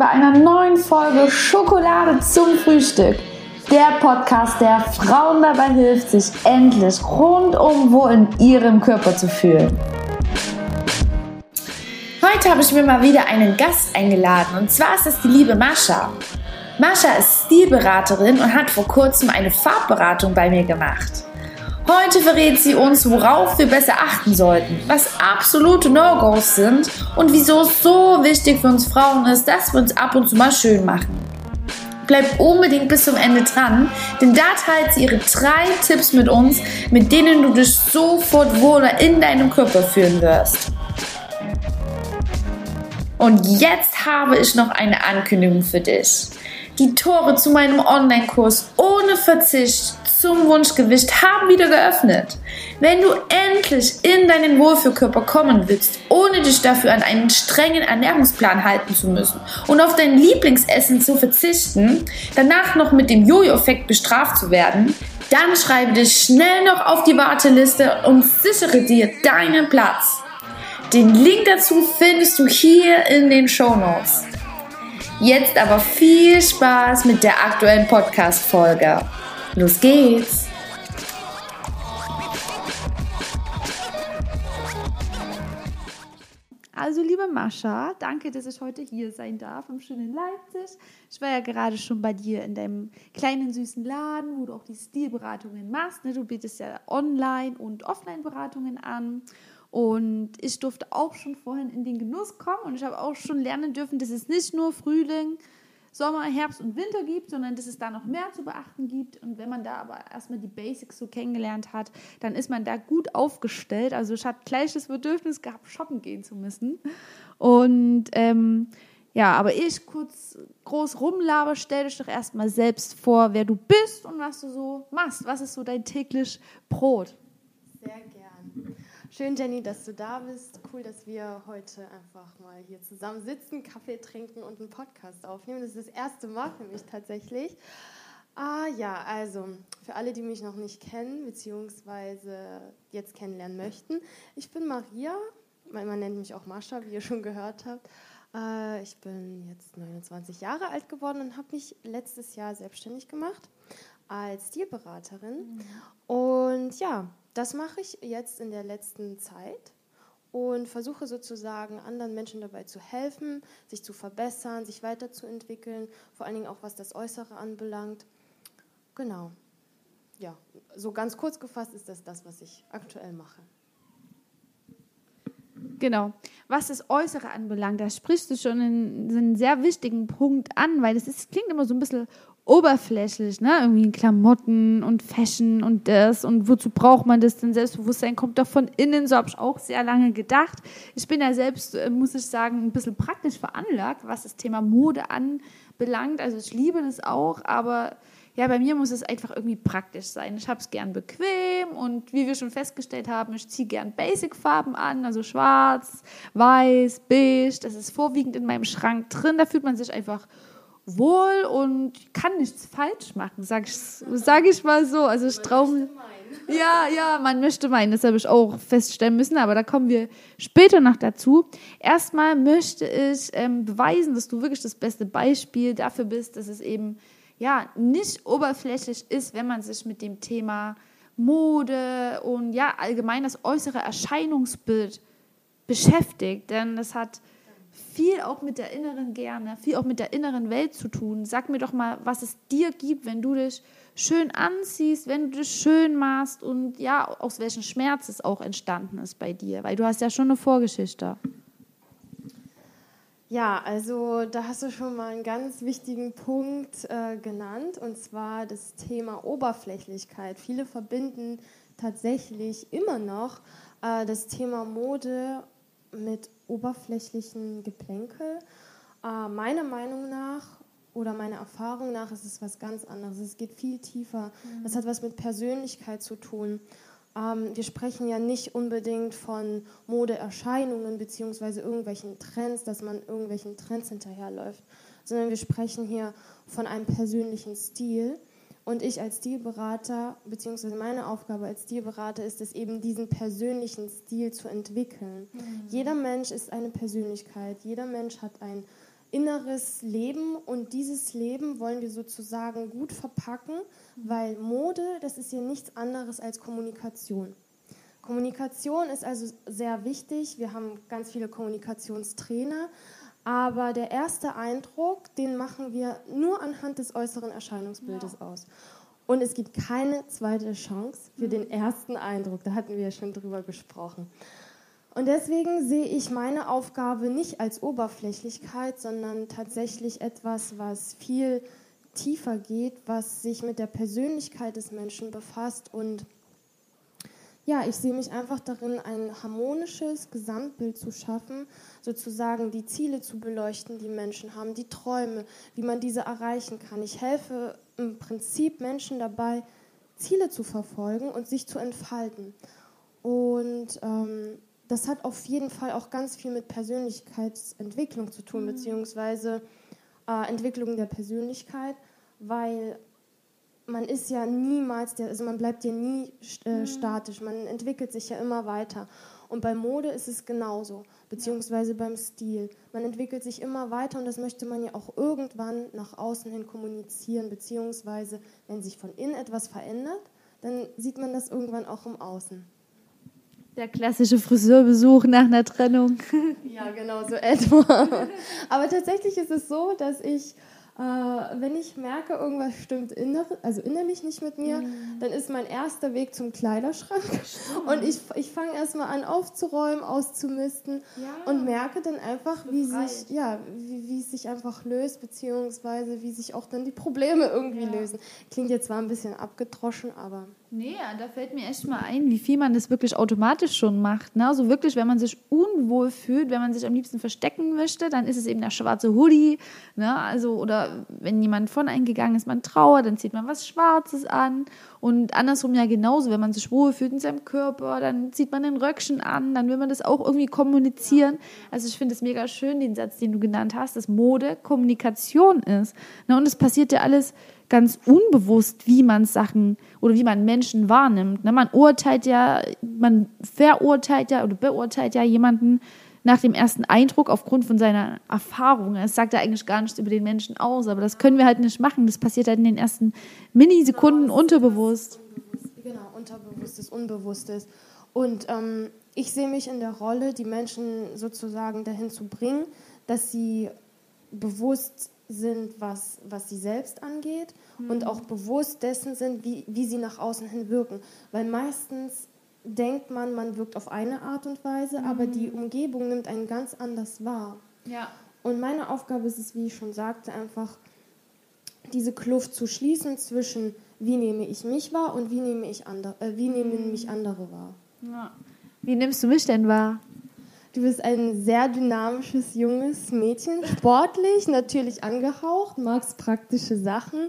bei einer neuen Folge Schokolade zum Frühstück. Der Podcast, der Frauen dabei hilft, sich endlich rundum wohl in ihrem Körper zu fühlen. Heute habe ich mir mal wieder einen Gast eingeladen und zwar ist es die liebe Mascha. Mascha ist Stilberaterin und hat vor kurzem eine Farbberatung bei mir gemacht. Heute verrät sie uns, worauf wir besser achten sollten, was absolute No-Gos sind und wieso es so wichtig für uns Frauen ist, dass wir uns ab und zu mal schön machen. Bleib unbedingt bis zum Ende dran, denn da teilt sie ihre drei Tipps mit uns, mit denen du dich sofort wohler in deinem Körper fühlen wirst. Und jetzt habe ich noch eine Ankündigung für dich. Die Tore zu meinem Online-Kurs ohne Verzicht zum Wunschgewicht haben wieder geöffnet. Wenn du endlich in deinen Wohlfühlkörper kommen willst, ohne dich dafür an einen strengen Ernährungsplan halten zu müssen und auf dein Lieblingsessen zu verzichten, danach noch mit dem Jojo-Effekt bestraft zu werden, dann schreibe dich schnell noch auf die Warteliste und sichere dir deinen Platz. Den Link dazu findest du hier in den Show Notes. Jetzt aber viel Spaß mit der aktuellen Podcast-Folge. Los geht's! Also, liebe Mascha, danke, dass ich heute hier sein darf im schönen Leipzig. Ich war ja gerade schon bei dir in deinem kleinen süßen Laden, wo du auch die Stilberatungen machst. Ne? Du bietest ja Online- und Offline-Beratungen an. Und ich durfte auch schon vorhin in den Genuss kommen und ich habe auch schon lernen dürfen, dass es nicht nur Frühling, Sommer, Herbst und Winter gibt, sondern dass es da noch mehr zu beachten gibt. Und wenn man da aber erstmal die Basics so kennengelernt hat, dann ist man da gut aufgestellt. Also ich hatte gleich das Bedürfnis gehabt, shoppen gehen zu müssen. Und ähm, ja, aber ich kurz groß rumlaber, stell dich doch erstmal selbst vor, wer du bist und was du so machst. Was ist so dein täglich Brot? Schön, Jenny, dass du da bist. Cool, dass wir heute einfach mal hier zusammen sitzen, Kaffee trinken und einen Podcast aufnehmen. Das ist das erste Mal für mich tatsächlich. Ah ja, also für alle, die mich noch nicht kennen, beziehungsweise jetzt kennenlernen möchten, ich bin Maria, man nennt mich auch Mascha, wie ihr schon gehört habt. Äh, ich bin jetzt 29 Jahre alt geworden und habe mich letztes Jahr selbstständig gemacht als Stilberaterin. Mhm. Und ja, das mache ich jetzt in der letzten Zeit und versuche sozusagen anderen Menschen dabei zu helfen, sich zu verbessern, sich weiterzuentwickeln, vor allen Dingen auch was das Äußere anbelangt. Genau. Ja, so ganz kurz gefasst ist das das, was ich aktuell mache. Genau. Was das Äußere anbelangt, da sprichst du schon einen, einen sehr wichtigen Punkt an, weil ist, klingt immer so ein bisschen oberflächlich, ne? Irgendwie Klamotten und Fashion und das und wozu braucht man das denn? Selbstbewusstsein kommt doch von innen, so habe ich auch sehr lange gedacht. Ich bin ja selbst, äh, muss ich sagen, ein bisschen praktisch veranlagt, was das Thema Mode anbelangt. Also ich liebe das auch, aber ja, bei mir muss es einfach irgendwie praktisch sein. Ich habe es gern bequem und wie wir schon festgestellt haben, ich ziehe gern Basic-Farben an, also schwarz, weiß, beige. Das ist vorwiegend in meinem Schrank drin. Da fühlt man sich einfach wohl und kann nichts falsch machen, sag ich, sag ich mal so. Also ich traue ja, ja, man möchte meinen, das habe ich auch feststellen müssen, aber da kommen wir später noch dazu. Erstmal möchte ich ähm, beweisen, dass du wirklich das beste Beispiel dafür bist, dass es eben ja nicht oberflächlich ist, wenn man sich mit dem Thema Mode und ja allgemein das äußere Erscheinungsbild beschäftigt, denn es hat viel auch mit der inneren Gerne, viel auch mit der inneren Welt zu tun. Sag mir doch mal, was es dir gibt, wenn du dich schön anziehst, wenn du dich schön machst und ja, aus welchem Schmerz es auch entstanden ist bei dir, weil du hast ja schon eine Vorgeschichte. Ja, also da hast du schon mal einen ganz wichtigen Punkt äh, genannt, und zwar das Thema Oberflächlichkeit. Viele verbinden tatsächlich immer noch äh, das Thema Mode mit oberflächlichen Geplänkel. Äh, meiner Meinung nach oder meiner Erfahrung nach ist es was ganz anderes. Es geht viel tiefer. Mhm. Es hat was mit Persönlichkeit zu tun. Ähm, wir sprechen ja nicht unbedingt von Modeerscheinungen bzw. irgendwelchen Trends, dass man irgendwelchen Trends hinterherläuft, sondern wir sprechen hier von einem persönlichen Stil und ich als Stilberater, beziehungsweise meine Aufgabe als Stilberater ist es eben, diesen persönlichen Stil zu entwickeln. Mhm. Jeder Mensch ist eine Persönlichkeit, jeder Mensch hat ein inneres Leben und dieses Leben wollen wir sozusagen gut verpacken, weil Mode, das ist ja nichts anderes als Kommunikation. Kommunikation ist also sehr wichtig. Wir haben ganz viele Kommunikationstrainer, aber der erste Eindruck, den machen wir nur anhand des äußeren Erscheinungsbildes ja. aus. Und es gibt keine zweite Chance für den ersten Eindruck. Da hatten wir ja schon drüber gesprochen. Und deswegen sehe ich meine Aufgabe nicht als Oberflächlichkeit, sondern tatsächlich etwas, was viel tiefer geht, was sich mit der Persönlichkeit des Menschen befasst. Und ja, ich sehe mich einfach darin, ein harmonisches Gesamtbild zu schaffen, sozusagen die Ziele zu beleuchten, die Menschen haben, die Träume, wie man diese erreichen kann. Ich helfe im Prinzip Menschen dabei, Ziele zu verfolgen und sich zu entfalten. Und ähm, das hat auf jeden Fall auch ganz viel mit Persönlichkeitsentwicklung zu tun, mhm. beziehungsweise äh, Entwicklung der Persönlichkeit, weil man ist ja niemals, der, also man bleibt ja nie äh, mhm. statisch, man entwickelt sich ja immer weiter. Und bei Mode ist es genauso, beziehungsweise beim Stil. Man entwickelt sich immer weiter und das möchte man ja auch irgendwann nach außen hin kommunizieren, beziehungsweise wenn sich von innen etwas verändert, dann sieht man das irgendwann auch im Außen. Der klassische Friseurbesuch nach einer Trennung. Ja, genau, so etwa. Aber tatsächlich ist es so, dass ich wenn ich merke, irgendwas stimmt inner, also innerlich nicht mit mir, mhm. dann ist mein erster Weg zum Kleiderschrank. Und ich, ich fange erstmal an aufzuräumen, auszumisten ja. und merke dann einfach, wie sich, ja, wie, wie es sich einfach löst, beziehungsweise wie sich auch dann die Probleme irgendwie ja. lösen. Klingt jetzt zwar ein bisschen abgedroschen, aber. Nee, da fällt mir echt mal ein, wie viel man das wirklich automatisch schon macht. Ne? Also wirklich, wenn man sich unwohl fühlt, wenn man sich am liebsten verstecken möchte, dann ist es eben der schwarze Hoodie. Ne? Also, oder wenn jemand von einem gegangen ist, man trauert, dann zieht man was Schwarzes an. Und andersrum ja genauso, wenn man sich wohl fühlt in seinem Körper, dann zieht man ein Röckchen an, dann will man das auch irgendwie kommunizieren. Also ich finde es mega schön, den Satz, den du genannt hast, dass Mode Kommunikation ist. Ne? Und es passiert ja alles ganz unbewusst, wie man Sachen oder wie man Menschen wahrnimmt. Ne? Man urteilt ja, man verurteilt ja oder beurteilt ja jemanden nach dem ersten Eindruck aufgrund von seiner Erfahrung. Es sagt ja eigentlich gar nichts über den Menschen aus, aber das können wir halt nicht machen. Das passiert halt in den ersten Millisekunden genau, unterbewusst. Genau, unterbewusstes, unbewusstes. Und ähm, ich sehe mich in der Rolle, die Menschen sozusagen dahin zu bringen, dass sie bewusst sind, was, was sie selbst angeht mhm. und auch bewusst dessen sind, wie, wie sie nach außen hin wirken. Weil meistens denkt man, man wirkt auf eine Art und Weise, mhm. aber die Umgebung nimmt einen ganz anders wahr. Ja. Und meine Aufgabe ist es, wie ich schon sagte, einfach diese Kluft zu schließen zwischen, wie nehme ich mich wahr und wie nehme ich andere, äh, wie nehmen mhm. mich andere wahr. Ja. Wie nimmst du mich denn wahr? Du bist ein sehr dynamisches, junges Mädchen, sportlich, natürlich angehaucht, magst praktische Sachen,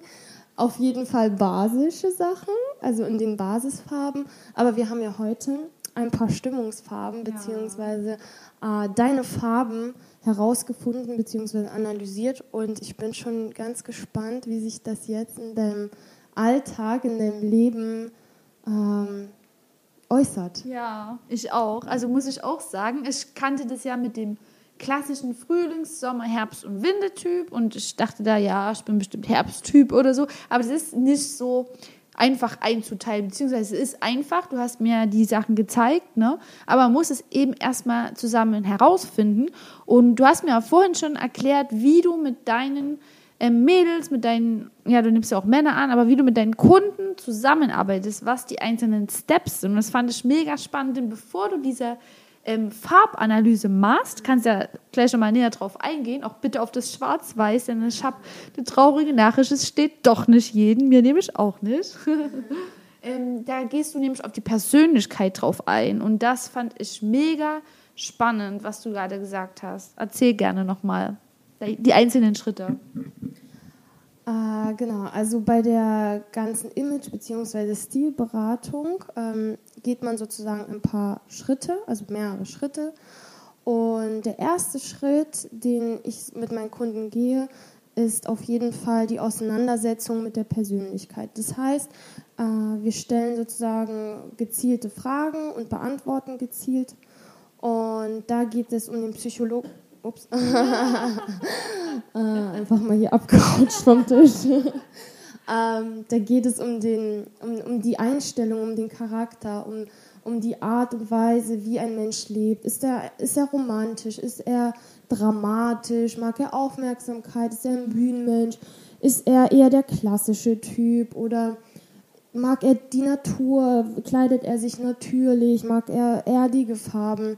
auf jeden Fall basische Sachen, also in den Basisfarben. Aber wir haben ja heute ein paar Stimmungsfarben, beziehungsweise äh, deine Farben herausgefunden, beziehungsweise analysiert. Und ich bin schon ganz gespannt, wie sich das jetzt in deinem Alltag, in deinem Leben ähm, äußert. Ja, ich auch. Also muss ich auch sagen, ich kannte das ja mit dem klassischen Frühlings-, Sommer-, Herbst- und Wintertyp und ich dachte da, ja, ich bin bestimmt Herbsttyp oder so, aber das ist nicht so einfach einzuteilen, beziehungsweise es ist einfach, du hast mir die Sachen gezeigt, ne? aber man muss es eben erstmal zusammen herausfinden und du hast mir vorhin schon erklärt, wie du mit deinen ähm, Mädels, mit deinen, ja, du nimmst ja auch Männer an, aber wie du mit deinen Kunden zusammenarbeitest, was die einzelnen Steps sind. Und das fand ich mega spannend, denn bevor du diese ähm, Farbanalyse machst, kannst ja gleich nochmal näher drauf eingehen, auch bitte auf das Schwarz-Weiß, denn ich habe eine traurige Nachricht, es steht doch nicht jeden, mir nämlich auch nicht. ähm, da gehst du nämlich auf die Persönlichkeit drauf ein und das fand ich mega spannend, was du gerade gesagt hast. Erzähl gerne nochmal die einzelnen Schritte. Äh, genau, also bei der ganzen Image- bzw. Stilberatung ähm, geht man sozusagen ein paar Schritte, also mehrere Schritte. Und der erste Schritt, den ich mit meinen Kunden gehe, ist auf jeden Fall die Auseinandersetzung mit der Persönlichkeit. Das heißt, äh, wir stellen sozusagen gezielte Fragen und beantworten gezielt. Und da geht es um den Psycholo ups, äh, einfach mal hier abgerutscht vom Tisch. ähm, da geht es um, den, um, um die Einstellung, um den Charakter, um, um die Art und Weise, wie ein Mensch lebt. Ist er, ist er romantisch? Ist er dramatisch? Mag er Aufmerksamkeit? Ist er ein Bühnenmensch? Ist er eher der klassische Typ? Oder mag er die Natur? Kleidet er sich natürlich? Mag er erdige Farben?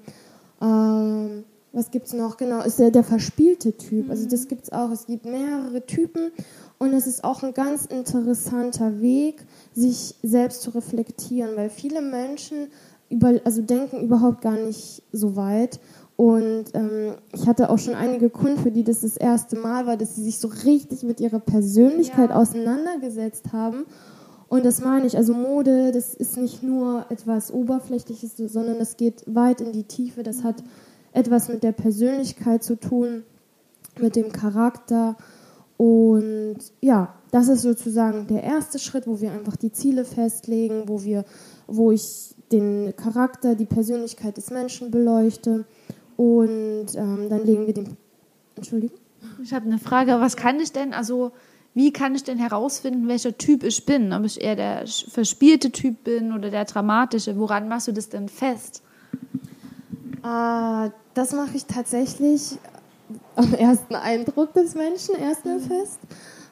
Ähm, was gibt es noch? Genau, ist er der verspielte Typ. Also das gibt es auch. Es gibt mehrere Typen und es ist auch ein ganz interessanter Weg, sich selbst zu reflektieren, weil viele Menschen über, also denken überhaupt gar nicht so weit. Und ähm, ich hatte auch schon einige Kunden, für die das das erste Mal war, dass sie sich so richtig mit ihrer Persönlichkeit ja. auseinandergesetzt haben. Und das meine ich, also Mode, das ist nicht nur etwas Oberflächliches, sondern das geht weit in die Tiefe. Das hat etwas mit der Persönlichkeit zu tun, mit dem Charakter. Und ja, das ist sozusagen der erste Schritt, wo wir einfach die Ziele festlegen, wo wir, wo ich den Charakter, die Persönlichkeit des Menschen beleuchte. Und ähm, dann legen wir den. Entschuldigung? Ich habe eine Frage. Was kann ich denn, also wie kann ich denn herausfinden, welcher Typ ich bin? Ob ich eher der verspielte Typ bin oder der dramatische? Woran machst du das denn fest? Äh, das mache ich tatsächlich am ersten Eindruck des Menschen erstmal fest.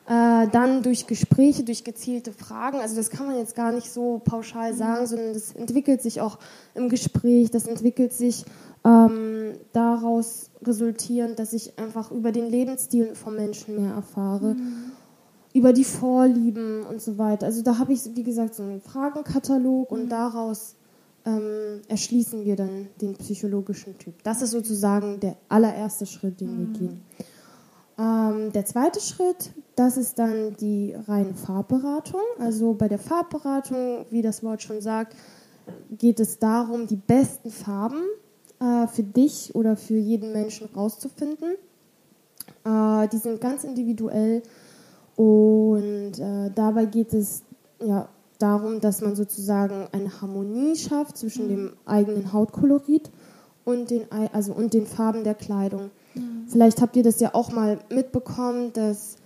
Äh, dann durch Gespräche, durch gezielte Fragen. Also das kann man jetzt gar nicht so pauschal sagen, sondern das entwickelt sich auch im Gespräch. Das entwickelt sich ähm, daraus resultierend, dass ich einfach über den Lebensstil vom Menschen mehr erfahre. Mhm. Über die Vorlieben und so weiter. Also da habe ich, wie gesagt, so einen Fragenkatalog und mhm. daraus ähm, erschließen wir dann den psychologischen Typ. Das ist sozusagen der allererste Schritt, den wir mhm. gehen. Ähm, der zweite Schritt, das ist dann die reine Farbberatung. Also bei der Farbberatung, wie das Wort schon sagt, geht es darum, die besten Farben äh, für dich oder für jeden Menschen rauszufinden. Äh, die sind ganz individuell und äh, dabei geht es ja darum, dass man sozusagen eine Harmonie schafft zwischen dem eigenen Hautkolorit und den, also und den Farben der Kleidung. Mhm. Vielleicht habt ihr das ja auch mal mitbekommen, dass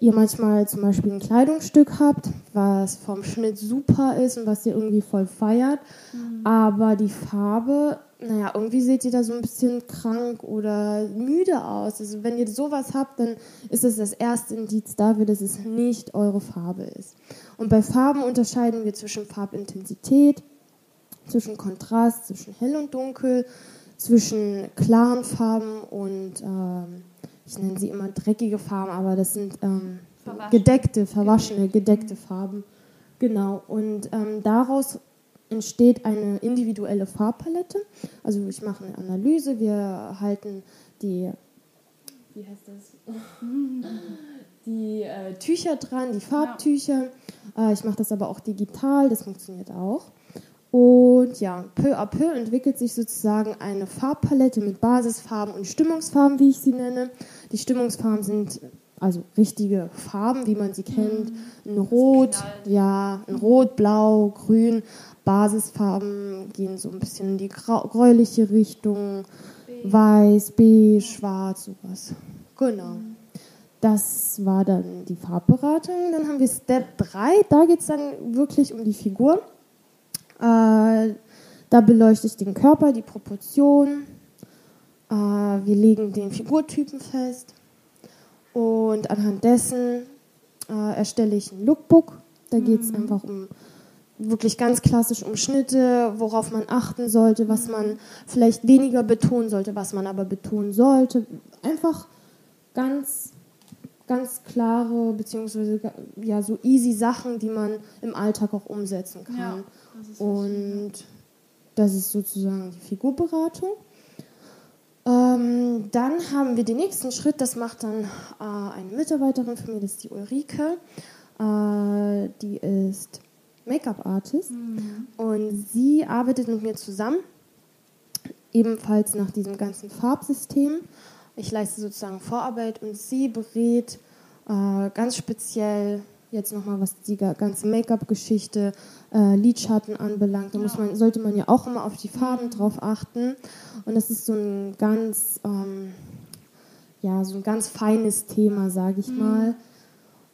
ihr manchmal zum Beispiel ein Kleidungsstück habt, was vom Schnitt super ist und was ihr irgendwie voll feiert, mhm. aber die Farbe naja, irgendwie seht ihr da so ein bisschen krank oder müde aus. Also wenn ihr sowas habt, dann ist es das erste Indiz dafür, dass es nicht eure Farbe ist. Und bei Farben unterscheiden wir zwischen Farbintensität, zwischen Kontrast, zwischen hell und dunkel, zwischen klaren Farben und ähm, ich nenne sie immer dreckige Farben, aber das sind ähm, gedeckte, verwaschene, gedeckte Farben. Genau. Und ähm, daraus entsteht eine individuelle Farbpalette. Also ich mache eine Analyse, wir halten die, wie heißt das? die äh, Tücher dran, die Farbtücher. Äh, ich mache das aber auch digital, das funktioniert auch. Und ja, peu à peu entwickelt sich sozusagen eine Farbpalette mit Basisfarben und Stimmungsfarben, wie ich sie nenne. Die Stimmungsfarben sind also richtige Farben, wie man sie kennt. Mhm. Ein Rot, ja, ein Rot, Blau, Grün. Basisfarben gehen so ein bisschen in die gräuliche Richtung. Weiß, beige, schwarz, sowas. Genau. Das war dann die Farbberatung. Dann haben wir Step 3. Da geht es dann wirklich um die Figur. Äh, da beleuchte ich den Körper, die Proportion. Äh, wir legen den Figurtypen fest. Und anhand dessen äh, erstelle ich ein Lookbook. Da geht es mhm. einfach um wirklich ganz klassisch um Schnitte, worauf man achten sollte, was man vielleicht weniger betonen sollte, was man aber betonen sollte. Einfach ganz, ganz klare, beziehungsweise ja, so easy Sachen, die man im Alltag auch umsetzen kann. Ja, das Und das ist sozusagen die Figurberatung. Ähm, dann haben wir den nächsten Schritt, das macht dann äh, eine Mitarbeiterin von mir, das ist die Ulrike. Äh, die ist Make-up-Artist mhm. und sie arbeitet mit mir zusammen, ebenfalls nach diesem ganzen Farbsystem. Ich leiste sozusagen Vorarbeit und sie berät äh, ganz speziell jetzt nochmal, was die ganze Make-up-Geschichte, äh, Lidschatten anbelangt. Da muss man, sollte man ja auch immer auf die Farben drauf achten. Und das ist so ein ganz, ähm, ja, so ein ganz feines Thema, sage ich mhm. mal.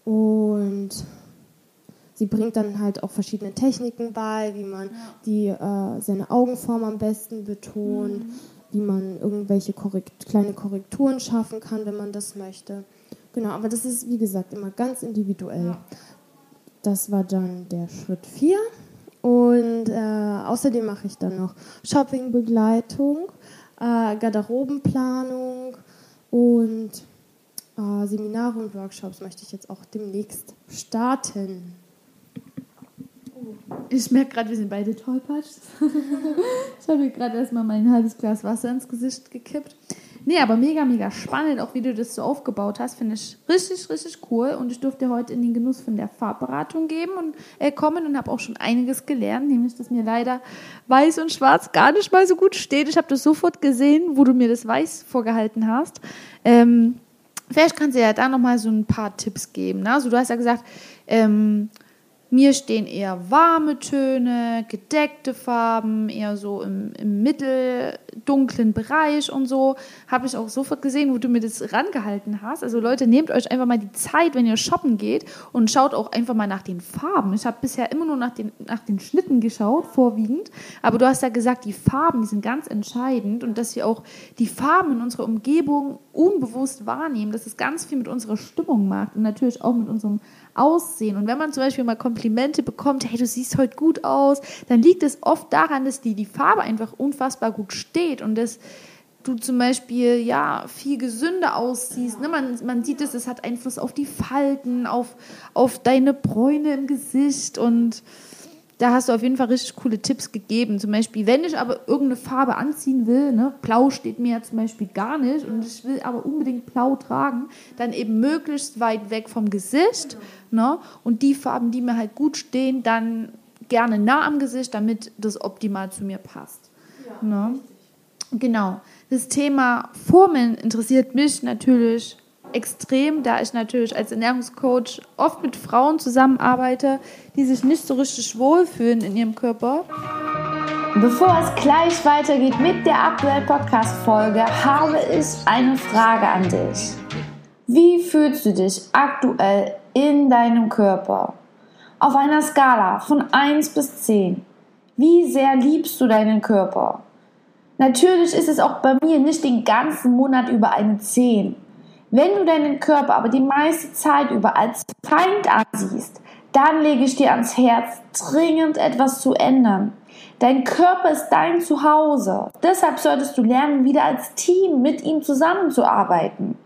Und sie bringt dann halt auch verschiedene Techniken bei, wie man die, äh, seine Augenform am besten betont, mhm. Wie man irgendwelche korrekt, kleine Korrekturen schaffen kann, wenn man das möchte. Genau, aber das ist, wie gesagt, immer ganz individuell. Ja. Das war dann der Schritt 4. Und äh, außerdem mache ich dann noch Shoppingbegleitung, äh, Garderobenplanung und äh, Seminare und Workshops möchte ich jetzt auch demnächst starten. Ich merke gerade, wir sind beide tollpatsch. ich habe mir gerade erstmal mein halbes Glas Wasser ins Gesicht gekippt. Nee, aber mega, mega spannend, auch wie du das so aufgebaut hast, finde ich richtig, richtig cool. Und ich durfte heute in den Genuss von der Farbberatung geben und äh, kommen und habe auch schon einiges gelernt, nämlich dass mir leider weiß und schwarz gar nicht mal so gut steht. Ich habe das sofort gesehen, wo du mir das weiß vorgehalten hast. Ähm, vielleicht kannst du ja da nochmal so ein paar Tipps geben. Ne? Also du hast ja gesagt, ähm, mir stehen eher warme Töne, gedeckte Farben, eher so im, im mitteldunklen Bereich und so. Habe ich auch sofort gesehen, wo du mir das rangehalten hast. Also Leute, nehmt euch einfach mal die Zeit, wenn ihr shoppen geht und schaut auch einfach mal nach den Farben. Ich habe bisher immer nur nach den, nach den Schnitten geschaut, vorwiegend. Aber du hast ja gesagt, die Farben, die sind ganz entscheidend und dass wir auch die Farben in unserer Umgebung unbewusst wahrnehmen, dass es ganz viel mit unserer Stimmung macht und natürlich auch mit unserem Aussehen. Und wenn man zum Beispiel mal Komplimente bekommt, hey, du siehst heute gut aus, dann liegt es oft daran, dass die, die Farbe einfach unfassbar gut steht und dass du zum Beispiel ja viel gesünder aussiehst. Ne? Man, man sieht es, es hat Einfluss auf die Falten, auf, auf deine Bräune im Gesicht und da hast du auf jeden Fall richtig coole Tipps gegeben. Zum Beispiel, wenn ich aber irgendeine Farbe anziehen will, ne, blau steht mir ja zum Beispiel gar nicht und ich will aber unbedingt blau tragen, dann eben möglichst weit weg vom Gesicht. Ne, und die Farben, die mir halt gut stehen, dann gerne nah am Gesicht, damit das optimal zu mir passt. Ja, ne? Genau. Das Thema Formen interessiert mich natürlich extrem, da ich natürlich als Ernährungscoach oft mit Frauen zusammenarbeite, die sich nicht so richtig wohlfühlen in ihrem Körper. Bevor es gleich weitergeht mit der aktuellen Podcast-Folge, habe ich eine Frage an dich. Wie fühlst du dich aktuell in deinem Körper? Auf einer Skala von 1 bis 10. Wie sehr liebst du deinen Körper? Natürlich ist es auch bei mir nicht den ganzen Monat über eine 10. Wenn du deinen Körper aber die meiste Zeit über als Feind ansiehst, dann lege ich dir ans Herz, dringend etwas zu ändern. Dein Körper ist dein Zuhause. Deshalb solltest du lernen, wieder als Team mit ihm zusammenzuarbeiten.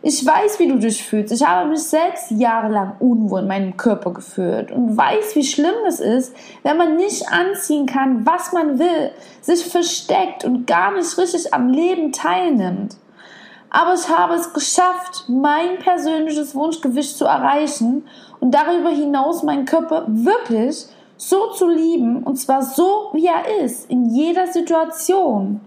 Ich weiß, wie du dich fühlst. Ich habe mich selbst jahrelang unwohl in meinem Körper gefühlt und weiß, wie schlimm es ist, wenn man nicht anziehen kann, was man will, sich versteckt und gar nicht richtig am Leben teilnimmt aber ich habe es geschafft, mein persönliches Wunschgewicht zu erreichen und darüber hinaus meinen Körper wirklich so zu lieben und zwar so, wie er ist, in jeder Situation.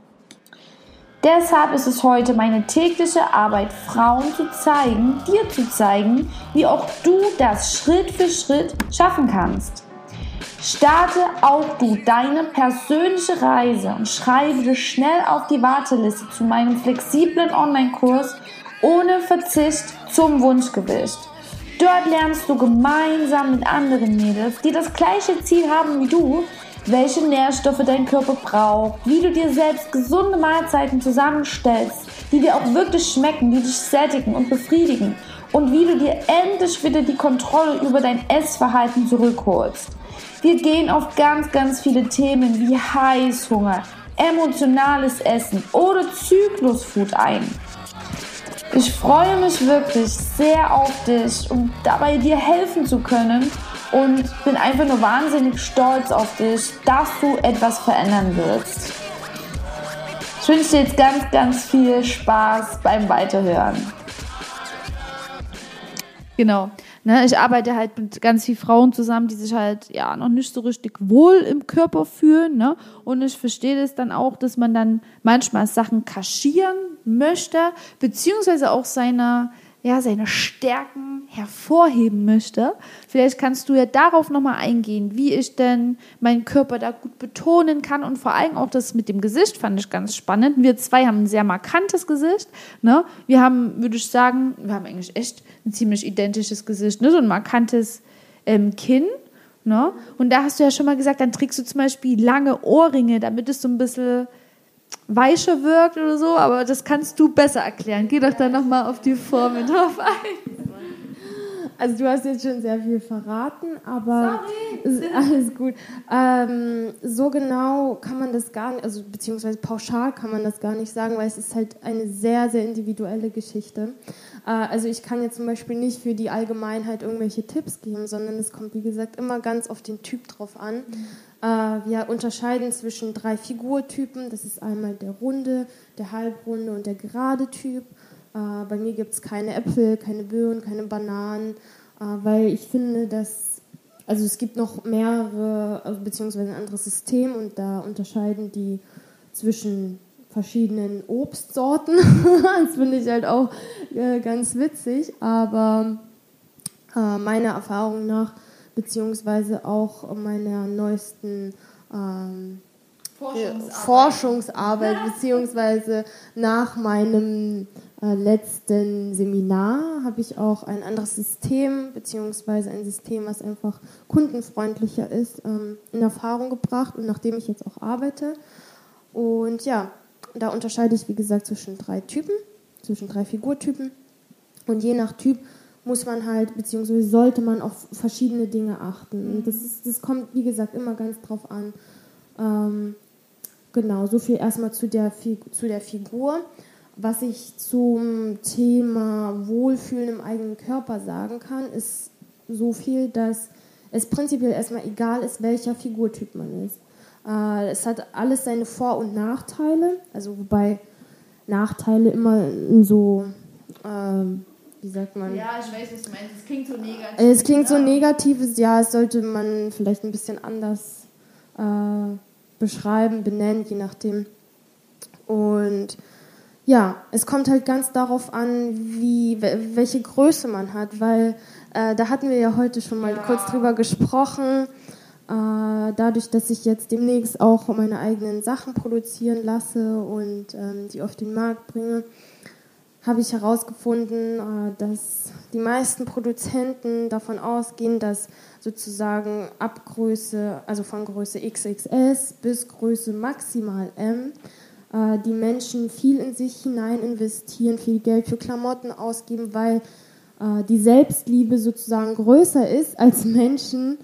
Deshalb ist es heute meine tägliche Arbeit, Frauen zu zeigen, dir zu zeigen, wie auch du das Schritt für Schritt schaffen kannst. Starte auch du deine persönliche Reise und schreibe dich schnell auf die Warteliste zu meinem flexiblen Online-Kurs ohne Verzicht zum Wunschgewicht. Dort lernst du gemeinsam mit anderen Mädels, die das gleiche Ziel haben wie du, welche Nährstoffe dein Körper braucht, wie du dir selbst gesunde Mahlzeiten zusammenstellst, die dir auch wirklich schmecken, die dich sättigen und befriedigen und wie du dir endlich wieder die Kontrolle über dein Essverhalten zurückholst. Wir gehen auf ganz, ganz viele Themen wie Heißhunger, emotionales Essen oder Zyklusfood ein. Ich freue mich wirklich sehr auf dich, um dabei dir helfen zu können und bin einfach nur wahnsinnig stolz auf dich, dass du etwas verändern wirst. Ich wünsche dir jetzt ganz, ganz viel Spaß beim Weiterhören. Genau. Ne, ich arbeite halt mit ganz vielen Frauen zusammen, die sich halt ja noch nicht so richtig wohl im Körper fühlen. Ne? Und ich verstehe das dann auch, dass man dann manchmal Sachen kaschieren möchte, beziehungsweise auch seine ja, seine Stärken hervorheben möchte. Vielleicht kannst du ja darauf nochmal eingehen, wie ich denn meinen Körper da gut betonen kann und vor allem auch das mit dem Gesicht fand ich ganz spannend. Wir zwei haben ein sehr markantes Gesicht. Ne? Wir haben, würde ich sagen, wir haben eigentlich echt ein ziemlich identisches Gesicht, ne? so ein markantes ähm, Kinn. Ne? Und da hast du ja schon mal gesagt, dann trägst du zum Beispiel lange Ohrringe, damit es so ein bisschen weicher wirkt oder so, aber das kannst du besser erklären. Geh doch da nochmal auf die Formel drauf ein. Also du hast jetzt schon sehr viel verraten, aber ist alles gut. Ähm, so genau kann man das gar nicht, also beziehungsweise pauschal kann man das gar nicht sagen, weil es ist halt eine sehr, sehr individuelle Geschichte. Äh, also ich kann jetzt zum Beispiel nicht für die Allgemeinheit irgendwelche Tipps geben, sondern es kommt, wie gesagt, immer ganz auf den Typ drauf an. Mhm. Äh, wir unterscheiden zwischen drei Figurtypen. Das ist einmal der runde, der halbrunde und der gerade Typ. Äh, bei mir gibt es keine Äpfel, keine Birnen, keine Bananen, äh, weil ich finde, dass, also es gibt noch mehrere, beziehungsweise ein anderes System und da unterscheiden die zwischen verschiedenen Obstsorten. das finde ich halt auch ganz witzig, aber meiner Erfahrung nach, beziehungsweise auch meiner neuesten ähm, Forschungsarbeit, Forschungsarbeit beziehungsweise nach meinem äh, letzten Seminar habe ich auch ein anderes System, beziehungsweise ein System, was einfach kundenfreundlicher ist, ähm, in Erfahrung gebracht und nachdem ich jetzt auch arbeite. Und ja, da unterscheide ich, wie gesagt, zwischen drei Typen, zwischen drei Figurtypen. Und je nach Typ muss man halt, beziehungsweise sollte man auf verschiedene Dinge achten. Das, ist, das kommt, wie gesagt, immer ganz drauf an. Ähm, genau, so viel erstmal zu der, zu der Figur. Was ich zum Thema Wohlfühlen im eigenen Körper sagen kann, ist so viel, dass es prinzipiell erstmal egal ist, welcher Figurtyp man ist. Äh, es hat alles seine Vor- und Nachteile, also wobei Nachteile immer so, äh, wie sagt man? Ja, ich weiß, was du meinst. Es klingt so negativ. Es klingt so negatives, ja, es sollte man vielleicht ein bisschen anders äh, beschreiben, benennen, je nachdem. Und ja, es kommt halt ganz darauf an, wie, welche Größe man hat, weil äh, da hatten wir ja heute schon mal ja. kurz drüber gesprochen. Äh, dadurch, dass ich jetzt demnächst auch meine eigenen Sachen produzieren lasse und ähm, die auf den Markt bringe, habe ich herausgefunden, äh, dass die meisten Produzenten davon ausgehen, dass sozusagen ab also von Größe XXS bis Größe maximal M, äh, die Menschen viel in sich hinein investieren, viel Geld für Klamotten ausgeben, weil äh, die Selbstliebe sozusagen größer ist als Menschen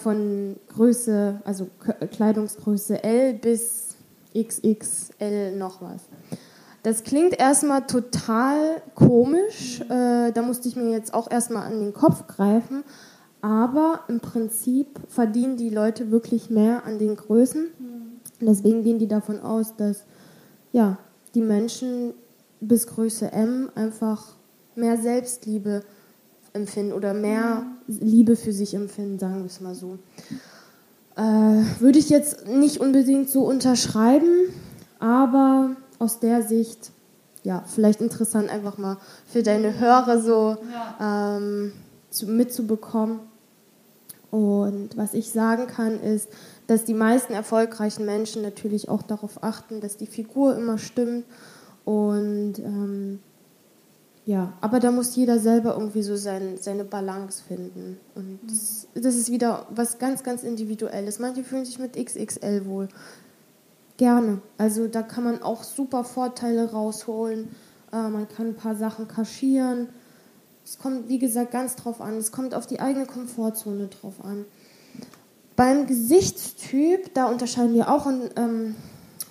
von Größe, also Kleidungsgröße L bis XXL noch was. Das klingt erstmal total komisch, äh, da musste ich mir jetzt auch erstmal an den Kopf greifen, aber im Prinzip verdienen die Leute wirklich mehr an den Größen. Deswegen gehen die davon aus, dass ja, die Menschen bis Größe M einfach mehr Selbstliebe empfinden oder mehr Liebe für sich empfinden, sagen wir es mal so. Äh, würde ich jetzt nicht unbedingt so unterschreiben, aber aus der Sicht, ja, vielleicht interessant einfach mal für deine Hörer so ja. ähm, zu, mitzubekommen. Und was ich sagen kann, ist, dass die meisten erfolgreichen Menschen natürlich auch darauf achten, dass die Figur immer stimmt. Und ähm, ja, aber da muss jeder selber irgendwie so sein, seine Balance finden. Und das, das, ist wieder was ganz, ganz Individuelles. Manche fühlen sich mit XXL wohl. Gerne. Also da kann man auch super Vorteile rausholen. Äh, man kann ein paar Sachen kaschieren. Es kommt, wie gesagt, ganz drauf an. Es kommt auf die eigene Komfortzone drauf an. Beim Gesichtstyp, da unterscheiden wir auch in, ähm,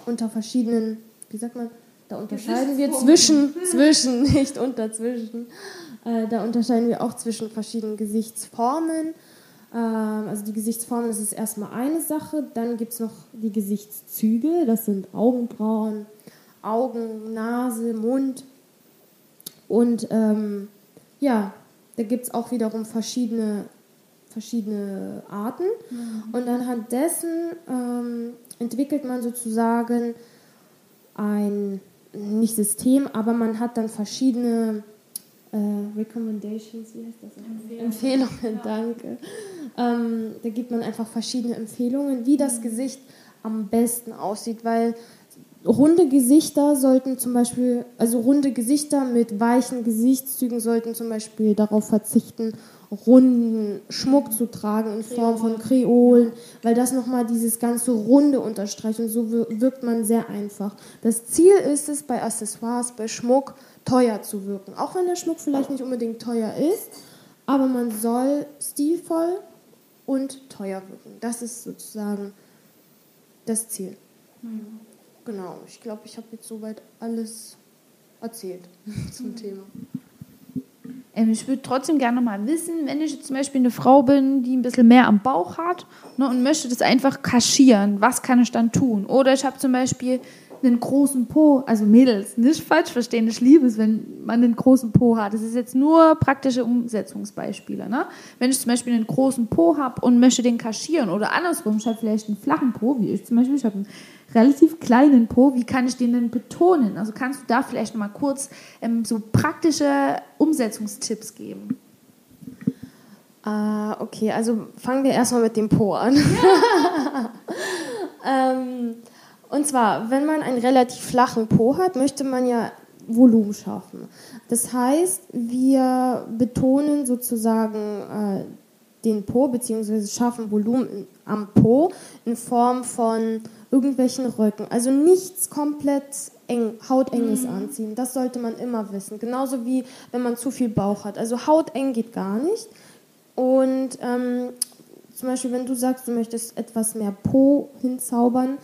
unter verschiedenen, wie sagt man, da unterscheiden wir zwischen, zwischen, nicht unter, zwischen. Äh, da unterscheiden wir auch zwischen verschiedenen Gesichtsformen. Äh, also die Gesichtsformen, das ist erstmal eine Sache. Dann gibt es noch die Gesichtszüge, das sind Augenbrauen, Augen, Nase, Mund. Und ähm, ja, da gibt es auch wiederum verschiedene verschiedene Arten. Mhm. Und anhand dessen ähm, entwickelt man sozusagen ein, nicht System, aber man hat dann verschiedene äh, Recommendations, wie heißt das? Empfehlungen, Empfehlungen danke. Ähm, da gibt man einfach verschiedene Empfehlungen, wie das mhm. Gesicht am besten aussieht, weil runde Gesichter sollten zum Beispiel, also runde Gesichter mit weichen Gesichtszügen sollten zum Beispiel darauf verzichten, runden Schmuck zu tragen in Form von Kreolen, weil das nochmal dieses ganze Runde unterstreicht und so wirkt man sehr einfach. Das Ziel ist es, bei Accessoires, bei Schmuck teuer zu wirken. Auch wenn der Schmuck vielleicht nicht unbedingt teuer ist, aber man soll stilvoll und teuer wirken. Das ist sozusagen das Ziel. Mhm. Genau, ich glaube, ich habe jetzt soweit alles erzählt zum mhm. Thema. Ähm, ich würde trotzdem gerne mal wissen, wenn ich jetzt zum Beispiel eine Frau bin, die ein bisschen mehr am Bauch hat ne, und möchte das einfach kaschieren, was kann ich dann tun? Oder ich habe zum Beispiel einen großen Po, also Mädels, nicht falsch verstehen, ich liebe es, wenn man einen großen Po hat. Das ist jetzt nur praktische Umsetzungsbeispiele. Ne? Wenn ich zum Beispiel einen großen Po habe und möchte den kaschieren oder andersrum, ich habe vielleicht einen flachen Po, wie ich zum Beispiel, ich habe einen relativ kleinen Po, wie kann ich den denn betonen? Also kannst du da vielleicht noch mal kurz ähm, so praktische Umsetzungstipps geben? Uh, okay, also fangen wir erstmal mit dem Po an. ähm, und zwar, wenn man einen relativ flachen Po hat, möchte man ja Volumen schaffen. Das heißt, wir betonen sozusagen äh, den Po bzw. schaffen Volumen am Po in Form von irgendwelchen Röcken. Also nichts komplett eng, hautenges mhm. anziehen. Das sollte man immer wissen. Genauso wie wenn man zu viel Bauch hat. Also hauteng geht gar nicht. Und ähm, zum Beispiel, wenn du sagst, du möchtest etwas mehr Po hinzaubern,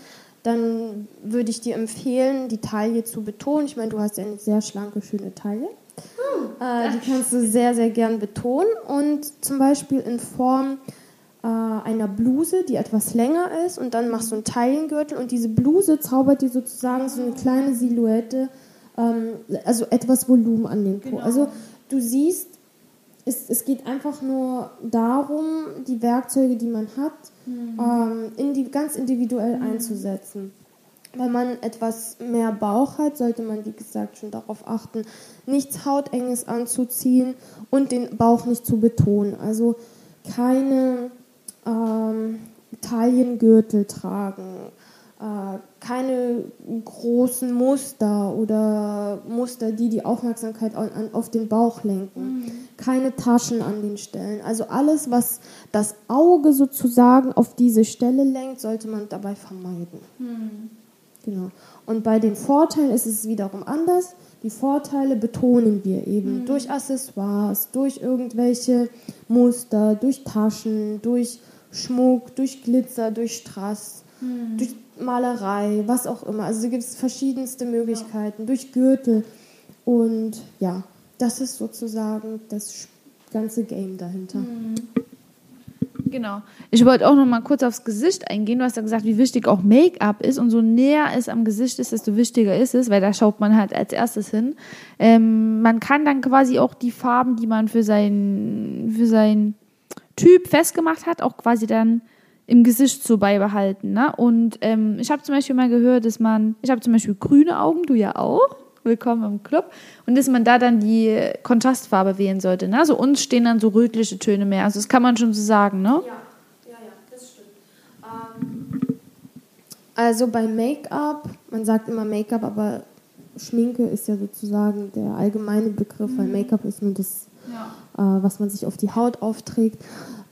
dann würde ich dir empfehlen, die Taille zu betonen. Ich meine, du hast ja eine sehr schlanke, schöne Taille. Hm. Äh, die kannst du sehr, sehr gern betonen und zum Beispiel in Form äh, einer Bluse, die etwas länger ist und dann machst du einen Taillengürtel und diese Bluse zaubert dir sozusagen so eine kleine Silhouette, ähm, also etwas Volumen an den Po. Genau. Also du siehst, es, es geht einfach nur darum, die Werkzeuge, die man hat, mhm. ähm, in die, ganz individuell mhm. einzusetzen. Wenn man etwas mehr Bauch hat, sollte man, wie gesagt, schon darauf achten, nichts Hautenges anzuziehen und den Bauch nicht zu betonen. Also keine ähm, Taillengürtel tragen, keine großen Muster oder Muster, die die Aufmerksamkeit auf den Bauch lenken, mhm. keine Taschen an den Stellen. Also alles, was das Auge sozusagen auf diese Stelle lenkt, sollte man dabei vermeiden. Mhm. Genau. Und bei den Vorteilen ist es wiederum anders. Die Vorteile betonen wir eben mhm. durch Accessoires, durch irgendwelche Muster, durch Taschen, durch Schmuck, durch Glitzer, durch Strass, mhm. durch Malerei, was auch immer. Also gibt es verschiedenste Möglichkeiten, ja. durch Gürtel. Und ja, das ist sozusagen das ganze Game dahinter. Mhm. Genau. Ich wollte auch noch mal kurz aufs Gesicht eingehen. Du hast ja gesagt, wie wichtig auch Make-up ist. Und so näher es am Gesicht ist, desto wichtiger ist es, weil da schaut man halt als erstes hin. Ähm, man kann dann quasi auch die Farben, die man für sein, für sein Typ festgemacht hat, auch quasi dann im Gesicht so beibehalten. Ne? Und ähm, ich habe zum Beispiel mal gehört, dass man, ich habe zum Beispiel grüne Augen, du ja auch, willkommen im Club, und dass man da dann die Kontrastfarbe wählen sollte. Ne? Also uns stehen dann so rötliche Töne mehr. Also das kann man schon so sagen, ne? Ja, ja, ja, das stimmt. Ähm, also bei Make-up, man sagt immer Make-up, aber Schminke ist ja sozusagen der allgemeine Begriff, mhm. weil Make-up ist nur das ja. äh, was man sich auf die Haut aufträgt.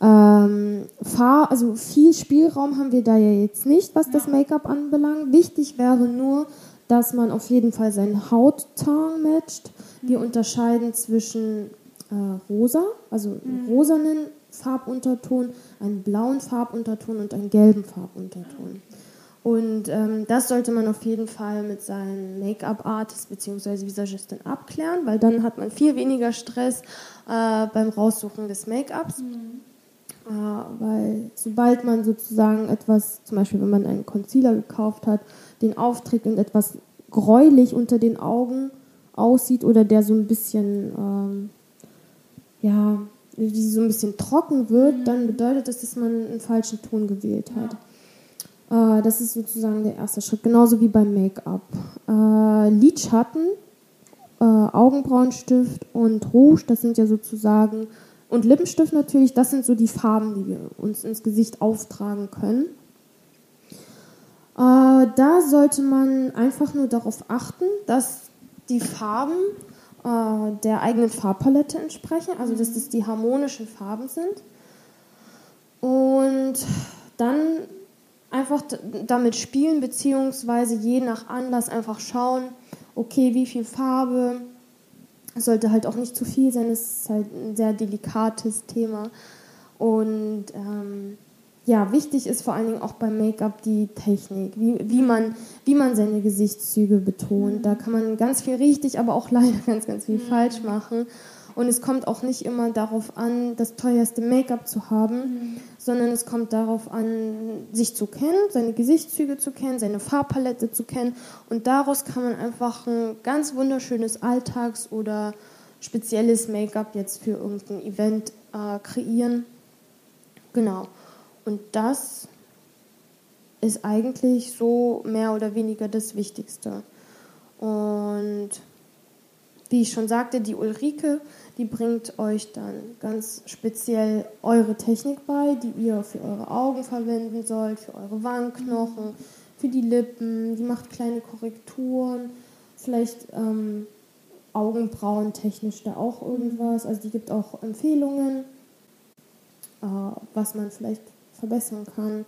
Ähm, Fahr also viel Spielraum haben wir da ja jetzt nicht, was ja. das Make-up anbelangt. Wichtig wäre nur, dass man auf jeden Fall seinen Hautton matcht. Wir mhm. unterscheiden zwischen äh, rosa, also mhm. rosanen Farbunterton, einen blauen Farbunterton und einen gelben Farbunterton. Und ähm, das sollte man auf jeden Fall mit seinem Make-up-Artist bzw. Visagistin abklären, weil dann hat man viel weniger Stress äh, beim Raussuchen des Make-ups. Mhm. Äh, weil sobald man sozusagen etwas, zum Beispiel wenn man einen Concealer gekauft hat, den aufträgt und etwas gräulich unter den Augen aussieht oder der so ein bisschen, ähm, ja, so ein bisschen trocken wird, mhm. dann bedeutet das, dass man einen falschen Ton gewählt hat. Ja. Äh, das ist sozusagen der erste Schritt, genauso wie beim Make-up. Äh, Lidschatten äh, Augenbrauenstift und Rouge, das sind ja sozusagen, und Lippenstift natürlich, das sind so die Farben, die wir uns ins Gesicht auftragen können. Äh, da sollte man einfach nur darauf achten, dass die Farben äh, der eigenen Farbpalette entsprechen, also dass das die harmonischen Farben sind. Und dann einfach damit spielen, beziehungsweise je nach Anlass einfach schauen, okay, wie viel Farbe, es sollte halt auch nicht zu viel sein, es ist halt ein sehr delikates Thema. Und ähm, ja, wichtig ist vor allen Dingen auch beim Make-up die Technik, wie, wie, man, wie man seine Gesichtszüge betont. Da kann man ganz viel richtig, aber auch leider ganz, ganz viel mhm. falsch machen. Und es kommt auch nicht immer darauf an, das teuerste Make-up zu haben, mhm. Sondern es kommt darauf an, sich zu kennen, seine Gesichtszüge zu kennen, seine Farbpalette zu kennen. Und daraus kann man einfach ein ganz wunderschönes Alltags- oder spezielles Make-up jetzt für irgendein Event äh, kreieren. Genau. Und das ist eigentlich so mehr oder weniger das Wichtigste. Und wie ich schon sagte, die Ulrike, die bringt euch dann ganz speziell eure Technik bei, die ihr für eure Augen verwenden sollt, für eure Wangenknochen, für die Lippen. Die macht kleine Korrekturen, vielleicht ähm, Augenbrauen technisch da auch irgendwas. Also die gibt auch Empfehlungen, äh, was man vielleicht verbessern kann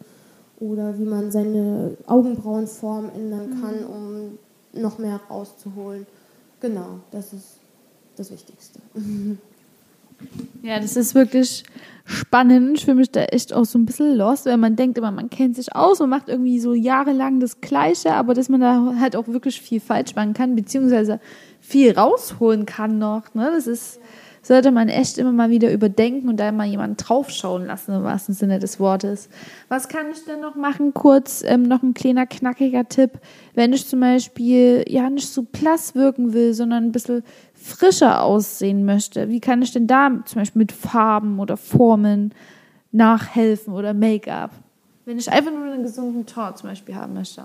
oder wie man seine Augenbrauenform ändern kann, mhm. um noch mehr rauszuholen. Genau, das ist das Wichtigste. Ja, das ist wirklich spannend. Ich fühle mich da echt auch so ein bisschen lost, weil man denkt immer, man kennt sich aus und macht irgendwie so jahrelang das Gleiche, aber dass man da halt auch wirklich viel falsch machen kann, beziehungsweise viel rausholen kann noch. Ne? Das ist sollte man echt immer mal wieder überdenken und da mal jemanden draufschauen lassen, im wahrsten Sinne des Wortes. Was kann ich denn noch machen? Kurz ähm, noch ein kleiner knackiger Tipp. Wenn ich zum Beispiel ja nicht so blass wirken will, sondern ein bisschen frischer aussehen möchte, wie kann ich denn da zum Beispiel mit Farben oder Formen nachhelfen oder Make-up? Wenn ich einfach nur einen gesunden Ton zum Beispiel haben möchte.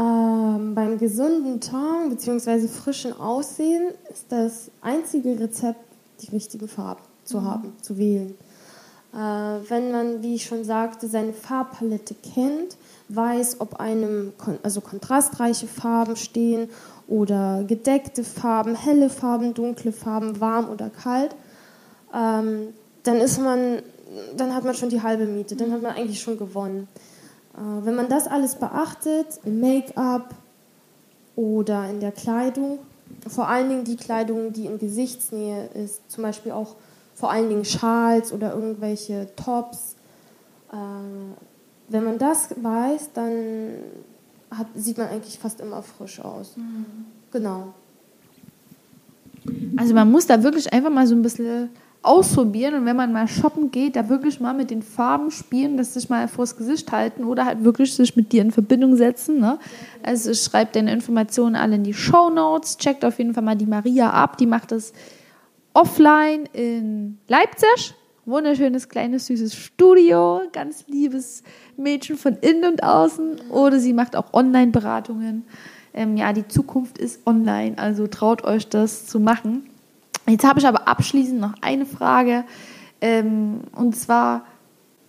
Ähm, beim gesunden Ton bzw. frischen Aussehen ist das einzige Rezept, die richtigen Farben zu mhm. haben, zu wählen. Äh, wenn man, wie ich schon sagte, seine Farbpalette kennt, weiß, ob einem also kontrastreiche Farben stehen oder gedeckte Farben, helle Farben, dunkle Farben, warm oder kalt, ähm, dann ist man, dann hat man schon die halbe Miete, dann hat man eigentlich schon gewonnen. Äh, wenn man das alles beachtet, im Make-up oder in der Kleidung, vor allen Dingen die Kleidung, die in Gesichtsnähe ist, zum Beispiel auch vor allen Dingen Schals oder irgendwelche Tops, äh, wenn man das weiß, dann hat, sieht man eigentlich fast immer frisch aus. Mhm. Genau. Also man muss da wirklich einfach mal so ein bisschen ausprobieren und wenn man mal shoppen geht, da wirklich mal mit den Farben spielen, das sich mal vors Gesicht halten oder halt wirklich sich mit dir in Verbindung setzen. Ne? Also schreibt deine Informationen alle in die Show Notes, checkt auf jeden Fall mal die Maria ab, die macht das offline in Leipzig. Wunderschönes, kleines, süßes Studio, ganz liebes Mädchen von innen und außen. Oder sie macht auch Online-Beratungen. Ähm, ja, die Zukunft ist online, also traut euch das zu machen. Jetzt habe ich aber abschließend noch eine Frage, ähm, und zwar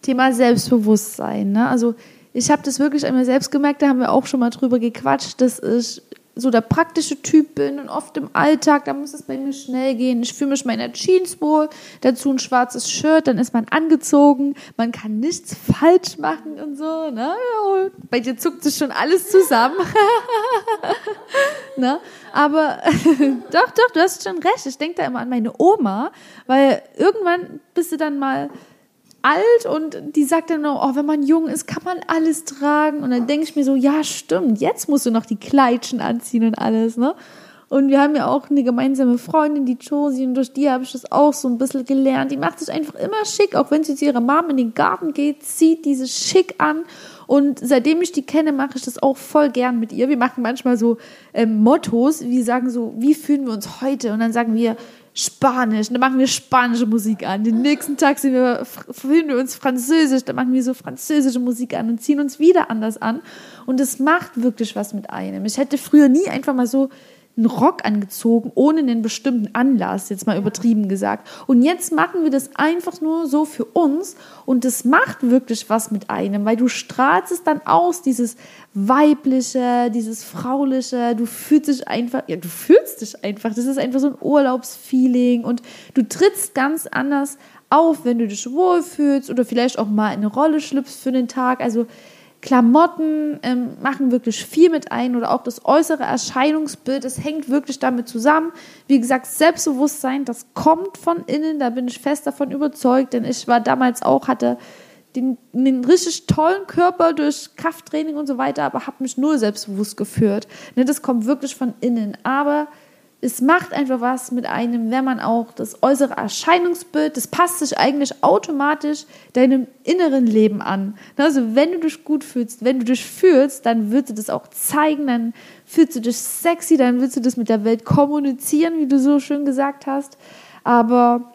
Thema Selbstbewusstsein. Ne? Also ich habe das wirklich einmal selbst gemerkt, da haben wir auch schon mal drüber gequatscht, dass ich so der praktische Typ bin und oft im Alltag, da muss es bei mir schnell gehen. Ich fühle mich meiner Jeans wohl, dazu ein schwarzes Shirt, dann ist man angezogen, man kann nichts falsch machen und so. Ne? Bei dir zuckt sich schon alles zusammen. ne? Aber doch, doch, du hast schon recht. Ich denke da immer an meine Oma, weil irgendwann bist du dann mal alt und die sagt dann noch, oh, wenn man jung ist, kann man alles tragen. Und dann denke ich mir so, ja, stimmt, jetzt musst du noch die Kleidchen anziehen und alles, ne? Und wir haben ja auch eine gemeinsame Freundin, die Josie, und durch die habe ich das auch so ein bisschen gelernt. Die macht sich einfach immer schick, auch wenn sie zu ihrer Mom in den Garten geht, zieht diese schick an. Und seitdem ich die kenne, mache ich das auch voll gern mit ihr. Wir machen manchmal so ähm, Mottos, wir sagen so, wie fühlen wir uns heute? Und dann sagen wir, Spanisch, dann machen wir spanische Musik an. Den nächsten Tag sind wir, fühlen wir uns französisch, dann machen wir so französische Musik an und ziehen uns wieder anders an. Und es macht wirklich was mit einem. Ich hätte früher nie einfach mal so einen Rock angezogen, ohne einen bestimmten Anlass, jetzt mal übertrieben gesagt. Und jetzt machen wir das einfach nur so für uns und das macht wirklich was mit einem, weil du strahlst es dann aus, dieses weibliche, dieses frauliche, du fühlst dich einfach, ja, du fühlst dich einfach, das ist einfach so ein Urlaubsfeeling und du trittst ganz anders auf, wenn du dich wohlfühlst oder vielleicht auch mal in eine Rolle schlüpfst für den Tag. Also Klamotten ähm, machen wirklich viel mit ein oder auch das äußere Erscheinungsbild, es hängt wirklich damit zusammen. Wie gesagt, Selbstbewusstsein, das kommt von innen, da bin ich fest davon überzeugt, denn ich war damals auch, hatte den, den richtig tollen Körper durch Krafttraining und so weiter, aber habe mich nur selbstbewusst geführt. Ne, das kommt wirklich von innen. Aber es macht einfach was mit einem, wenn man auch das äußere Erscheinungsbild, das passt sich eigentlich automatisch deinem inneren Leben an. Also wenn du dich gut fühlst, wenn du dich fühlst, dann wird du das auch zeigen, dann fühlst du dich sexy, dann willst du das mit der Welt kommunizieren, wie du so schön gesagt hast. Aber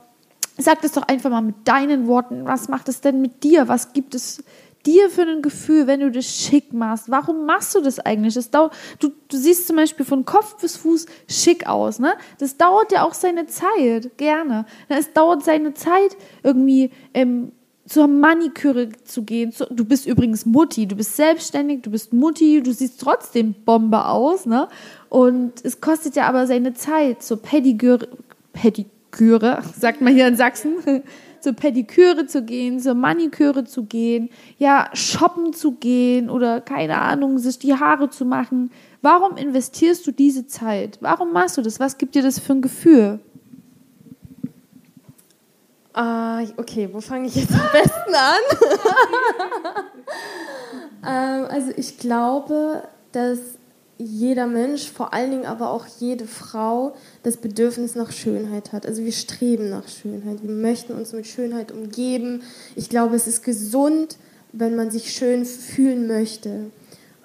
sag das doch einfach mal mit deinen Worten. Was macht es denn mit dir? Was gibt es dir für ein Gefühl, wenn du dich schick machst? Warum machst du das eigentlich? Das dauert, du, du siehst zum Beispiel von Kopf bis Fuß schick aus. Ne? Das dauert ja auch seine Zeit, gerne. Es dauert seine Zeit, irgendwie ähm, zur Maniküre zu gehen. Du bist übrigens Mutti, du bist selbstständig, du bist Mutti, du siehst trotzdem Bombe aus. Ne? Und es kostet ja aber seine Zeit zur Pediküre, Pediküre, sagt man hier in Sachsen zur Pediküre zu gehen, zur Maniküre zu gehen, ja, shoppen zu gehen oder keine Ahnung, sich die Haare zu machen. Warum investierst du diese Zeit? Warum machst du das? Was gibt dir das für ein Gefühl? Uh, okay, wo fange ich jetzt am besten an? ähm, also ich glaube, dass jeder Mensch, vor allen Dingen aber auch jede Frau, das Bedürfnis nach Schönheit hat. Also wir streben nach Schönheit, wir möchten uns mit Schönheit umgeben. Ich glaube, es ist gesund, wenn man sich schön fühlen möchte.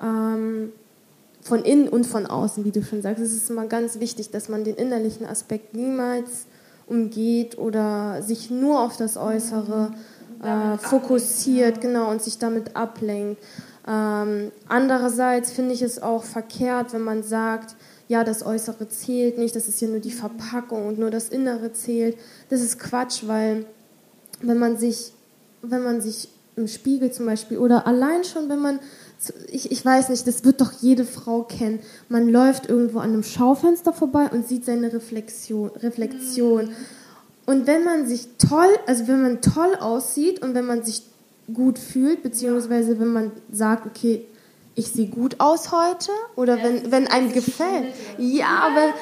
Ähm, von innen und von außen, wie du schon sagst. Es ist immer ganz wichtig, dass man den innerlichen Aspekt niemals umgeht oder sich nur auf das Äußere äh, fokussiert, genau, und sich damit ablenkt. Ähm, andererseits finde ich es auch verkehrt, wenn man sagt, ja, das Äußere zählt nicht, das ist ja nur die Verpackung und nur das Innere zählt. Das ist Quatsch, weil wenn man sich, wenn man sich im Spiegel zum Beispiel oder allein schon, wenn man, ich, ich weiß nicht, das wird doch jede Frau kennen, man läuft irgendwo an einem Schaufenster vorbei und sieht seine Reflexion. Reflexion. Und wenn man sich toll, also wenn man toll aussieht und wenn man sich gut fühlt, beziehungsweise wenn man sagt, okay, ich sehe gut aus heute oder ja, wenn, wenn einem gefällt. Ja, aber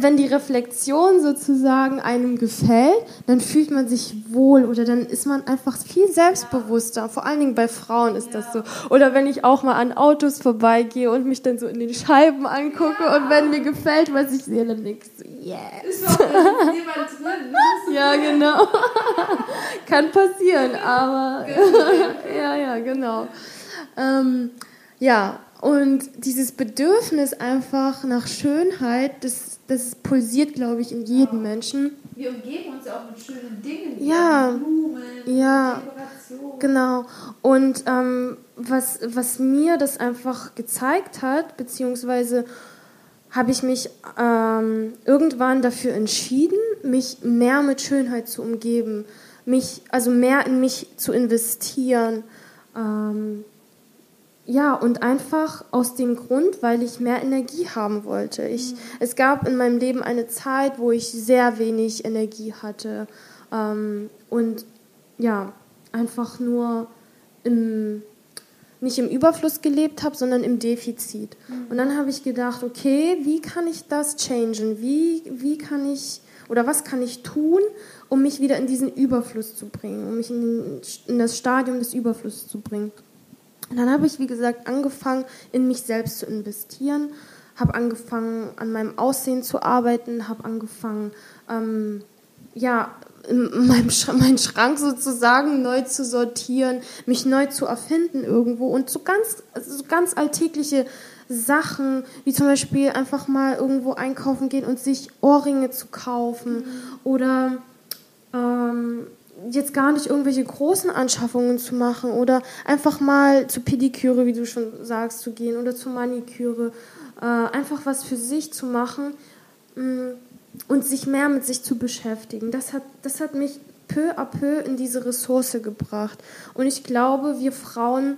wenn die Reflexion sozusagen einem gefällt, dann fühlt man sich wohl oder dann ist man einfach viel selbstbewusster. Vor allen Dingen bei Frauen ist das so. Oder wenn ich auch mal an Autos vorbeigehe und mich dann so in den Scheiben angucke ja. und wenn mir gefällt, was ich sehe, dann denke ich so, yes. Ist auch jemand drin. ja, genau. Kann passieren, aber ja, ja, genau. Ähm, ja, und dieses Bedürfnis einfach nach Schönheit, das, das pulsiert, glaube ich, in jedem Menschen. Wir umgeben uns ja auch mit schönen Dingen. Ja, Blumen, ja, genau. Und ähm, was, was mir das einfach gezeigt hat, beziehungsweise habe ich mich ähm, irgendwann dafür entschieden, mich mehr mit Schönheit zu umgeben, mich also mehr in mich zu investieren. Ähm, ja, und einfach aus dem Grund, weil ich mehr Energie haben wollte. Ich, mhm. Es gab in meinem Leben eine Zeit, wo ich sehr wenig Energie hatte ähm, und ja, einfach nur im, nicht im Überfluss gelebt habe, sondern im Defizit. Mhm. Und dann habe ich gedacht, okay, wie kann ich das changen? Wie, wie kann ich oder was kann ich tun, um mich wieder in diesen Überfluss zu bringen, um mich in, in das Stadium des Überflusses zu bringen? Und dann habe ich, wie gesagt, angefangen, in mich selbst zu investieren, habe angefangen, an meinem Aussehen zu arbeiten, habe angefangen, ähm, ja, meinem Sch meinen Schrank sozusagen neu zu sortieren, mich neu zu erfinden irgendwo und so ganz, also so ganz alltägliche Sachen, wie zum Beispiel einfach mal irgendwo einkaufen gehen und sich Ohrringe zu kaufen mhm. oder ähm, jetzt gar nicht irgendwelche großen Anschaffungen zu machen oder einfach mal zur Pediküre, wie du schon sagst, zu gehen oder zur Maniküre. äh, einfach was für sich zu machen mh, mm, und sich mehr mit sich zu beschäftigen. Das hat, das hat mich peu à peu in diese Ressource gebracht. Und ich glaube, wir Frauen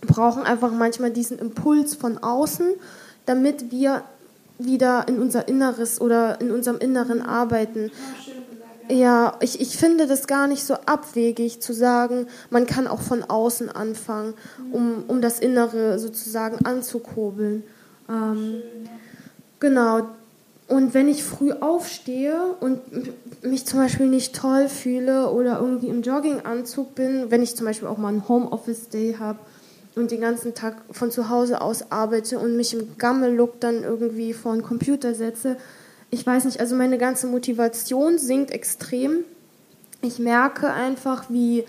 brauchen einfach manchmal diesen Impuls von außen, damit wir wieder in unser Inneres oder in unserem Inneren arbeiten. Ja, ich, ich finde das gar nicht so abwegig zu sagen, man kann auch von außen anfangen, um, um das Innere sozusagen anzukurbeln. Ähm, genau. Und wenn ich früh aufstehe und mich zum Beispiel nicht toll fühle oder irgendwie im Jogginganzug bin, wenn ich zum Beispiel auch mal einen Homeoffice-Day habe und den ganzen Tag von zu Hause aus arbeite und mich im Gammel-Look dann irgendwie vor den Computer setze, ich weiß nicht, also meine ganze Motivation sinkt extrem. Ich merke einfach, wie,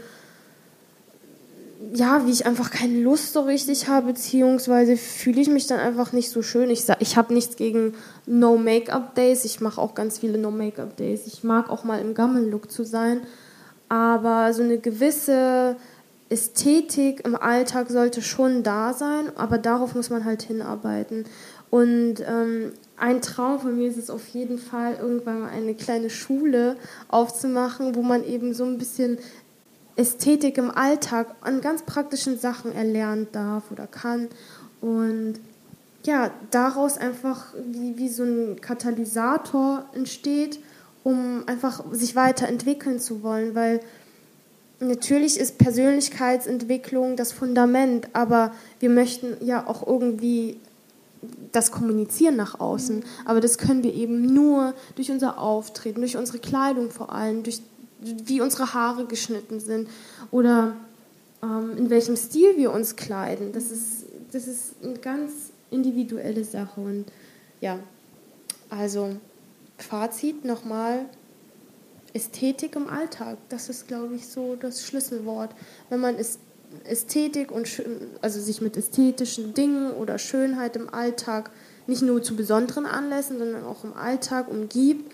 ja, wie ich einfach keine Lust so richtig habe, beziehungsweise fühle ich mich dann einfach nicht so schön. Ich, ich habe nichts gegen No-Make-up-Days, ich mache auch ganz viele No-Make-up-Days. Ich mag auch mal im Gammel-Look zu sein, aber so eine gewisse Ästhetik im Alltag sollte schon da sein, aber darauf muss man halt hinarbeiten. Und ähm, ein Traum von mir ist es auf jeden Fall, irgendwann mal eine kleine Schule aufzumachen, wo man eben so ein bisschen Ästhetik im Alltag an ganz praktischen Sachen erlernen darf oder kann. Und ja, daraus einfach wie, wie so ein Katalysator entsteht, um einfach sich weiterentwickeln zu wollen, weil natürlich ist Persönlichkeitsentwicklung das Fundament, aber wir möchten ja auch irgendwie das Kommunizieren nach außen. Aber das können wir eben nur durch unser Auftreten, durch unsere Kleidung vor allem, durch wie unsere Haare geschnitten sind oder ähm, in welchem Stil wir uns kleiden. Das ist, das ist eine ganz individuelle Sache. Und ja, also Fazit nochmal, Ästhetik im Alltag, das ist, glaube ich, so das Schlüsselwort. Wenn man Ästhetik und also sich mit ästhetischen Dingen oder Schönheit im Alltag nicht nur zu besonderen Anlässen, sondern auch im Alltag umgibt,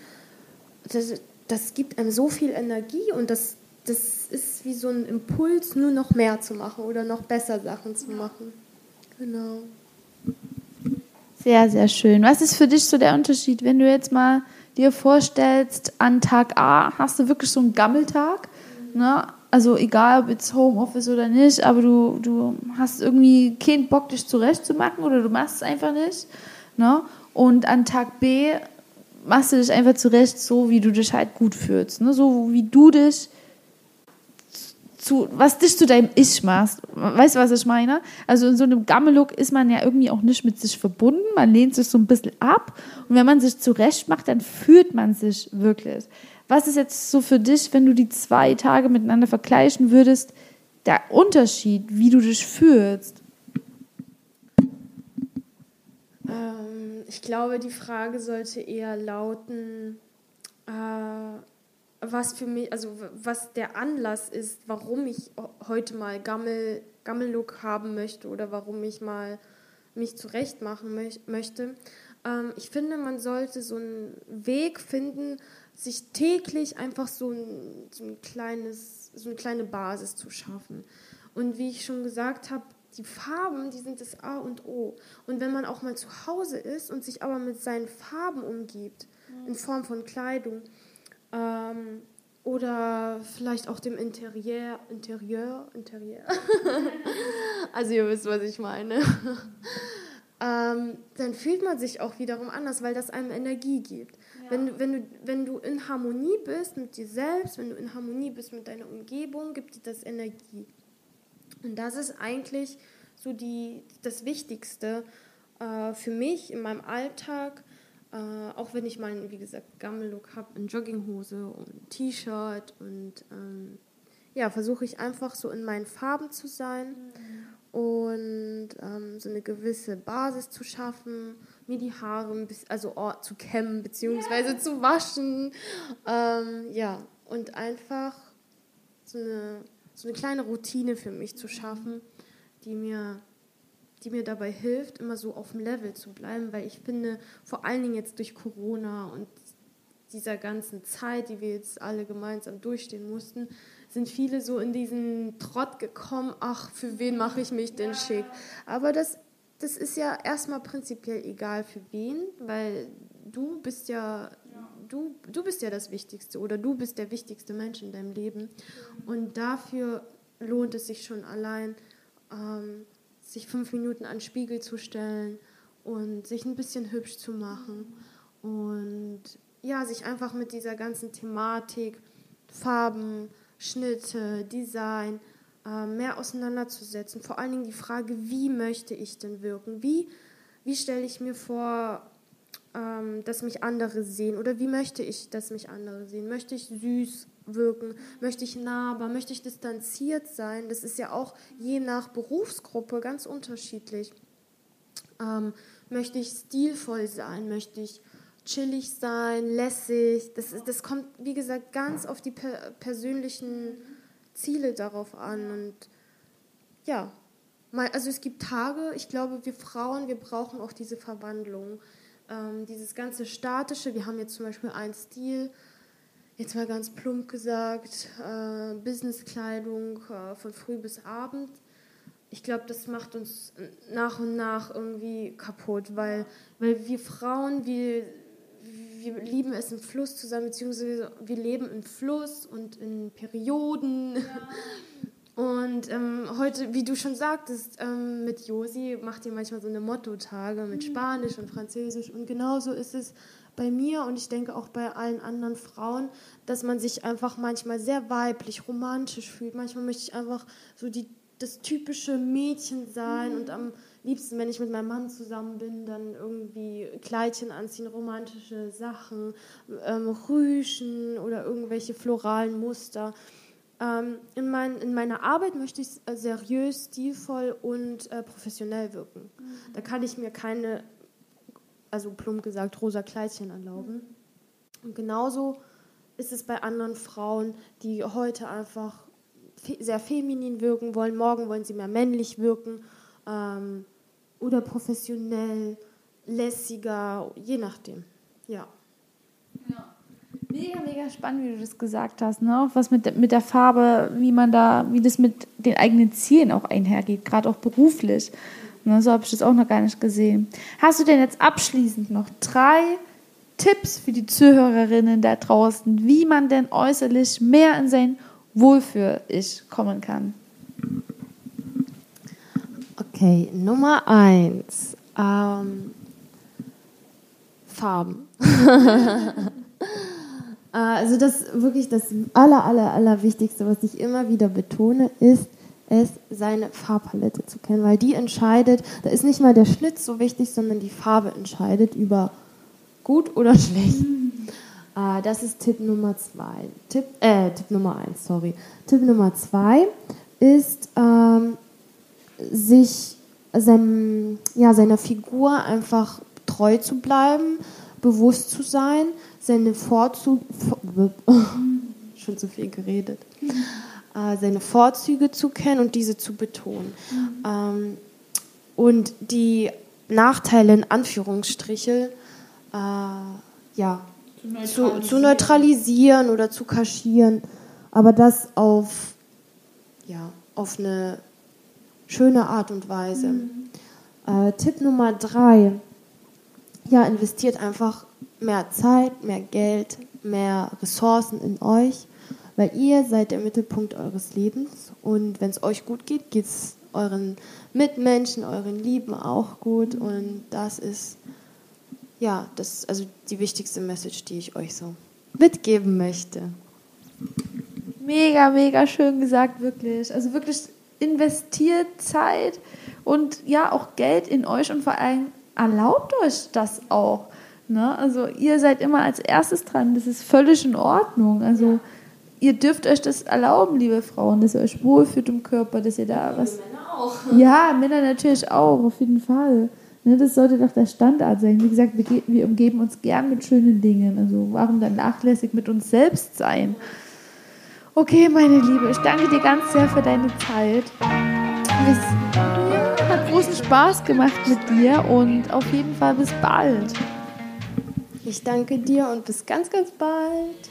das, das gibt einem so viel Energie und das, das ist wie so ein Impuls, nur noch mehr zu machen oder noch besser Sachen zu machen. Genau. Sehr, sehr schön. Was ist für dich so der Unterschied, wenn du jetzt mal dir vorstellst, an Tag A hast du wirklich so einen Gammeltag, ne? Also egal ob jetzt Homeoffice oder nicht, aber du, du hast irgendwie keinen Bock, dich zurechtzumachen oder du machst es einfach nicht. Ne? Und an Tag B machst du dich einfach zurecht, so wie du dich halt gut fühlst. Ne? So wie du dich zu, was dich zu deinem Ich machst. Weißt du, was ich meine? Also in so einem Gammellook ist man ja irgendwie auch nicht mit sich verbunden. Man lehnt sich so ein bisschen ab. Und wenn man sich zurecht macht, dann fühlt man sich wirklich. Was ist jetzt so für dich, wenn du die zwei Tage miteinander vergleichen würdest, der Unterschied, wie du dich fühlst? Ähm, ich glaube, die Frage sollte eher lauten, äh, was für mich, also was der Anlass ist, warum ich heute mal Gammel, Gammellook haben möchte oder warum ich mal mich zurecht machen möch möchte. Ähm, ich finde, man sollte so einen Weg finden, sich täglich einfach so ein, so ein kleines, so eine kleine Basis zu schaffen. Und wie ich schon gesagt habe, die Farben, die sind das A und O. Und wenn man auch mal zu Hause ist und sich aber mit seinen Farben umgibt, in Form von Kleidung, ähm, oder vielleicht auch dem Interieur, Interieur, Interieur. also ihr wisst, was ich meine. ähm, dann fühlt man sich auch wiederum anders, weil das einem Energie gibt. Wenn, wenn, du, wenn du in Harmonie bist mit dir selbst, wenn du in Harmonie bist mit deiner Umgebung, gibt dir das Energie. Und das ist eigentlich so die, das Wichtigste äh, für mich in meinem Alltag, äh, auch wenn ich mal, wie gesagt, Gammellook habe, in Jogginghose und T-Shirt und ähm, ja, versuche ich einfach so in meinen Farben zu sein mhm. und ähm, so eine gewisse Basis zu schaffen, mir die Haare also oh, zu kämmen bzw. Yeah. zu waschen. Ähm, ja, und einfach so eine, so eine kleine Routine für mich zu schaffen, die mir die mir dabei hilft, immer so auf dem Level zu bleiben, weil ich finde, vor allen Dingen jetzt durch Corona und dieser ganzen Zeit, die wir jetzt alle gemeinsam durchstehen mussten, sind viele so in diesen Trott gekommen, ach, für wen mache ich mich denn schick? Aber das, das ist ja erstmal prinzipiell egal für wen, weil du bist ja, du, du bist ja das Wichtigste oder du bist der wichtigste Mensch in deinem Leben. Und dafür lohnt es sich schon allein, ähm, sich fünf Minuten an den Spiegel zu stellen und sich ein bisschen hübsch zu machen und ja, sich einfach mit dieser ganzen Thematik, Farben, Schnitte, Design, mehr auseinanderzusetzen. Vor allen Dingen die Frage, wie möchte ich denn wirken? Wie, wie stelle ich mir vor, ähm, dass mich andere sehen? Oder wie möchte ich, dass mich andere sehen? Möchte ich süß wirken? Möchte ich nahbar? Möchte ich distanziert sein? Das ist ja auch je nach Berufsgruppe ganz unterschiedlich. Ähm, möchte ich stilvoll sein? Möchte ich chillig sein, lässig? Das, das kommt, wie gesagt, ganz auf die per persönlichen Ziele darauf an. Und ja, mal, also es gibt Tage, ich glaube, wir Frauen, wir brauchen auch diese Verwandlung. Ähm, dieses ganze Statische, wir haben jetzt zum Beispiel einen Stil, jetzt mal ganz plump gesagt, äh, Businesskleidung äh, von früh bis abend. Ich glaube, das macht uns nach und nach irgendwie kaputt, weil, weil wir Frauen, wir wir lieben es im Fluss zusammen, beziehungsweise wir leben im Fluss und in Perioden. Ja. Und ähm, heute, wie du schon sagtest, ähm, mit Josi macht ihr manchmal so eine Motto-Tage mit mhm. Spanisch und Französisch. Und genauso ist es bei mir und ich denke auch bei allen anderen Frauen, dass man sich einfach manchmal sehr weiblich, romantisch fühlt. Manchmal möchte ich einfach so die, das typische Mädchen sein mhm. und am liebsten, wenn ich mit meinem Mann zusammen bin, dann irgendwie Kleidchen anziehen, romantische Sachen, ähm, Rüschen oder irgendwelche floralen Muster. Ähm, in, mein, in, meiner Arbeit möchte ich äh, seriös, stilvoll und äh, professionell wirken. Mhm. Da kann ich mir keine, also plump gesagt, rosa Kleidchen erlauben. Mhm. Und genauso ist es bei anderen Frauen, die heute einfach fe sehr feminin wirken wollen, morgen wollen sie mehr männlich wirken. Ähm, oder professionell, lässiger, je nachdem. Ja. ja. Mega, mega spannend, wie du das gesagt hast, ne? Auch was mit, mit der Farbe, wie man da, wie das mit den eigenen Zielen auch einhergeht, gerade auch beruflich. Ne? So habe ich das auch noch gar nicht gesehen. Hast du denn jetzt abschließend noch drei Tipps für die Zuhörerinnen da draußen, wie man denn äußerlich mehr in sein Wohlfühl-Ich kommen kann? Okay, Nummer eins. Ähm, Farben. Äh, also das wirklich das aller, aller, aller Wichtigste, was ich immer wieder betone, ist es, seine Farbpalette zu kennen, weil die entscheidet, da ist nicht mal der Schnitt so wichtig, sondern die Farbe entscheidet über gut oder schlecht. Äh, das ist Tipp Nummer zwei. Tipp, äh, Tipp Nummer eins, sorry. Tipp Nummer zwei ist, ähm, sich seinem, ja, seiner Figur einfach treu zu bleiben, bewusst zu sein, seine Vorzüge, schon zu viel geredet, äh, seine Vorzüge zu kennen und diese zu betonen. Mhm. Ähm, und die Nachteile in Anführungsstriche äh, ja, zu, zu, neutralisieren oder zu kaschieren, aber das auf, ja, auf eine schöne Art und Weise. Mhm. Äh, Tipp Nummer drei, ja, investiert einfach mehr Zeit, mehr Geld, mehr Ressourcen in euch, weil ihr seid der Mittelpunkt eures Lebens und wenn es euch gut geht, geht es euren Mitmenschen, euren Lieben auch gut und das ist ja, das also die wichtigste Message, die ich euch so mitgeben möchte. Mega, mega schön gesagt, wirklich. Also wirklich investiert Zeit und ja auch Geld in euch und vor allem erlaubt euch das auch. Ne? Also ihr seid immer als erstes dran, das ist völlig in Ordnung. Also ja. ihr dürft euch das erlauben, liebe Frauen, dass ihr euch wohlfühlt im Körper, dass ihr da was. Männer auch. Ja, Männer natürlich auch, auf jeden Fall. Ne, das sollte doch der Standard sein. Wie gesagt, wir, wir umgeben uns gern mit schönen Dingen. Also warum dann nachlässig mit uns selbst sein? Okay, meine Liebe, ich danke dir ganz sehr für deine Zeit. Es hat großen Spaß gemacht mit dir und auf jeden Fall bis bald. Ich danke dir und bis ganz, ganz bald.